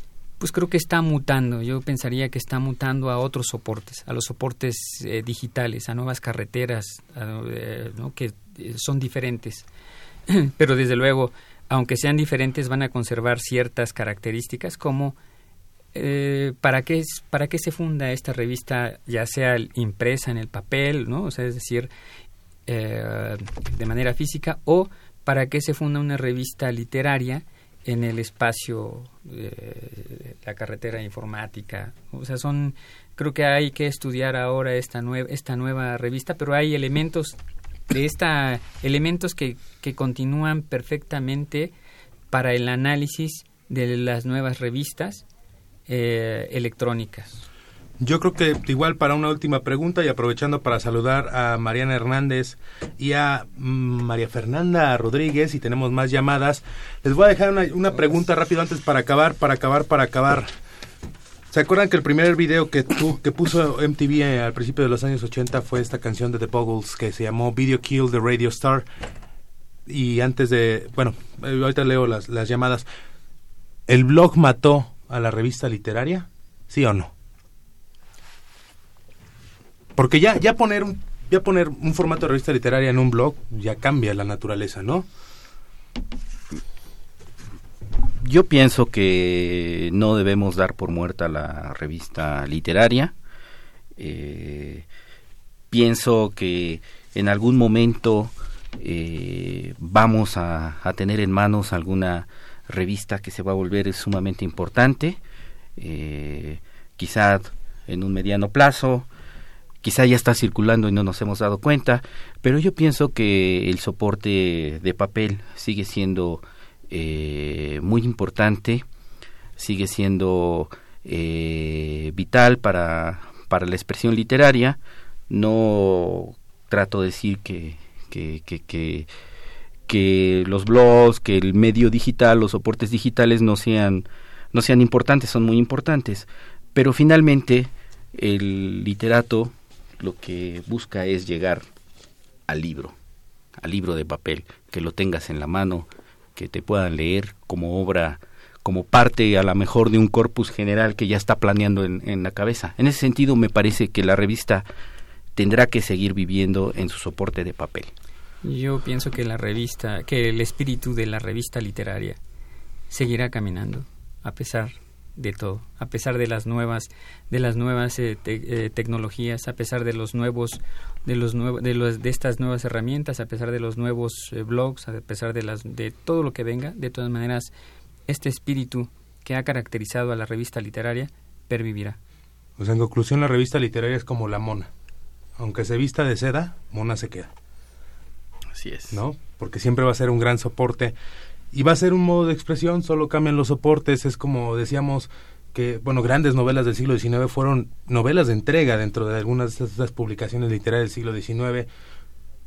Pues creo que está mutando. Yo pensaría que está mutando a otros soportes, a los soportes eh, digitales, a nuevas carreteras, eh, que eh, son diferentes. Pero desde luego, aunque sean diferentes, van a conservar ciertas características como para qué para qué se funda esta revista, ya sea impresa en el papel, ¿no? O sea, es decir, de manera física, o para qué se funda una revista literaria en el espacio de la carretera informática. O sea, son creo que hay que estudiar ahora esta nueva esta nueva revista, pero hay elementos de esta elementos que, que continúan perfectamente para el análisis de las nuevas revistas eh, electrónicas. Yo creo que igual para una última pregunta y aprovechando para saludar a Mariana Hernández y a mm, María Fernanda Rodríguez y tenemos más llamadas, les voy a dejar una, pregunta rápido antes para acabar, para acabar, para acabar. ¿Se acuerdan que el primer video que, que puso MTV al principio de los años 80 fue esta canción de The Boggles que se llamó Video Kill the Radio Star? Y antes de, bueno, eh, ahorita leo las, las llamadas. ¿El blog mató a la revista literaria? ¿Sí o no? Porque ya, ya poner un, ya poner un formato de revista literaria en un blog ya cambia la naturaleza, ¿no? Yo pienso que no debemos dar por muerta la revista literaria. Eh, pienso que en algún momento eh, vamos a, tener en manos alguna revista que se va a volver sumamente importante, eh, quizá en un mediano plazo, quizá ya está circulando y no nos hemos dado cuenta, pero yo pienso que el soporte de papel sigue siendo eh, muy importante, sigue siendo eh, vital para, para la expresión literaria. No trato de decir que, que, que, que, los blogs, que el medio digital, los soportes digitales no sean, no sean importantes, son muy importantes, pero finalmente el literato lo que busca es llegar al libro, al libro de papel, que lo tengas en la mano, que te puedan leer como obra, como parte a lo mejor de un corpus general que ya está planeando en, en la cabeza. En ese sentido, me parece que la revista tendrá que seguir viviendo en su soporte de papel. Yo pienso que la revista, que el espíritu de la revista literaria seguirá caminando, a pesar de todo, a pesar de las nuevas, de las nuevas eh, eh, tecnologías, a pesar de los nuevos, de los nuevos, de, los, de estas nuevas herramientas, a pesar de los nuevos eh, blogs, a pesar de las, de todo lo que venga, de todas maneras, este espíritu que ha caracterizado a la revista literaria pervivirá. Pues en conclusión, la revista literaria es como la mona. Aunque se vista de seda, mona se queda. Así es. ¿No? Porque siempre va a ser un gran soporte y va a ser un modo de expresión, solo cambian los soportes, es como decíamos que, bueno, grandes novelas del siglo XIX fueron novelas de entrega dentro de algunas de estas publicaciones literarias del siglo XIX.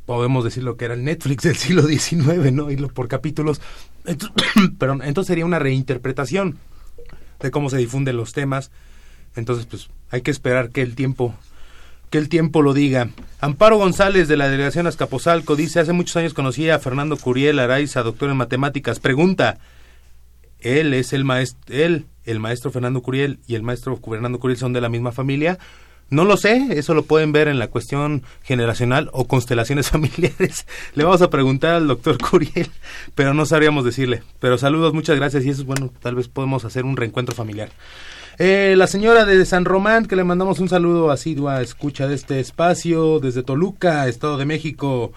Podemos decir lo que era el Netflix del siglo XIX, ¿no? Irlo por capítulos. pero entonces sería una reinterpretación de cómo se difunden los temas. Entonces, pues hay que esperar que el tiempo que el tiempo lo diga. Amparo González de la delegación Azcapotzalco dice, hace muchos años conocí a Fernando Curiel Araiza, doctor en matemáticas. Pregunta, él es el maestro, él, el maestro Fernando Curiel y el maestro Fernando Curiel son de la misma familia. No lo sé, eso lo pueden ver en la cuestión generacional o constelaciones familiares. Le vamos a preguntar al doctor Curiel, pero no sabríamos decirle. Pero saludos, muchas gracias y eso es bueno, tal vez podemos hacer un reencuentro familiar. Eh, la señora de San Román, que le mandamos un saludo asidua, escucha de este espacio, desde Toluca, Estado de México.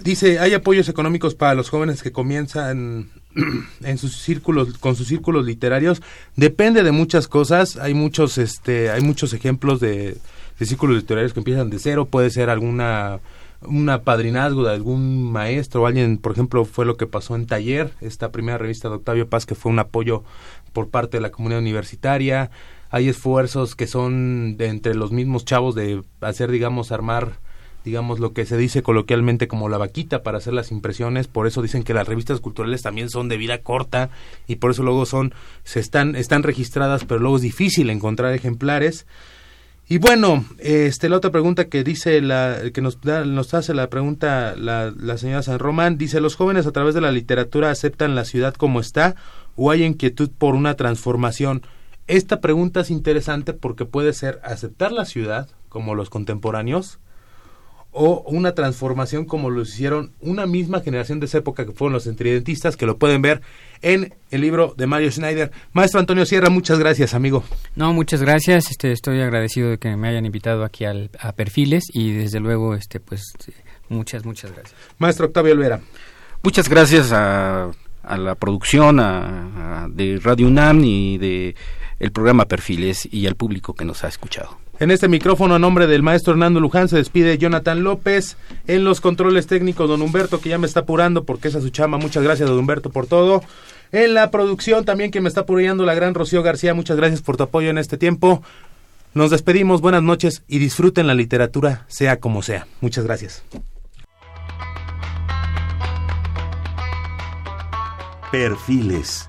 Dice, hay apoyos económicos para los jóvenes que comienzan en sus círculos, con sus círculos literarios. Depende de muchas cosas. Hay muchos, este, hay muchos ejemplos de, de círculos literarios que empiezan de cero. Puede ser alguna un padrinazgo de algún maestro o alguien, por ejemplo, fue lo que pasó en Taller, esta primera revista de Octavio Paz, que fue un apoyo por parte de la comunidad universitaria. Hay esfuerzos que son de entre los mismos chavos de hacer, digamos, armar, digamos, lo que se dice coloquialmente como la vaquita para hacer las impresiones. Por eso dicen que las revistas culturales también son de vida corta y por eso luego son, se están, están registradas, pero luego es difícil encontrar ejemplares. Y bueno, este, la otra pregunta que dice la, que nos, nos hace la pregunta la, la señora San Román, dice, ¿los jóvenes a través de la literatura aceptan la ciudad como está o hay inquietud por una transformación? Esta pregunta es interesante porque puede ser aceptar la ciudad como los contemporáneos o una transformación como lo hicieron una misma generación de esa época que fueron los tridentistas, que lo pueden ver en el libro de Mario Schneider. Maestro Antonio Sierra, muchas gracias, amigo. No, muchas gracias. Este, estoy agradecido de que me hayan invitado aquí al, a Perfiles y desde luego, este, pues, muchas, muchas gracias. Maestro Octavio Olvera. Muchas gracias a, a la producción de Radio UNAM y de el programa Perfiles y al público que nos ha escuchado. En este micrófono, a nombre del maestro Hernando Luján, se despide Jonathan López. En los controles técnicos, don Humberto, que ya me está apurando porque esa es su chama. Muchas gracias, don Humberto, por todo. En la producción, también que me está apurando, la gran Rocío García. Muchas gracias por tu apoyo en este tiempo. Nos despedimos, buenas noches y disfruten la literatura, sea como sea. Muchas gracias. Perfiles,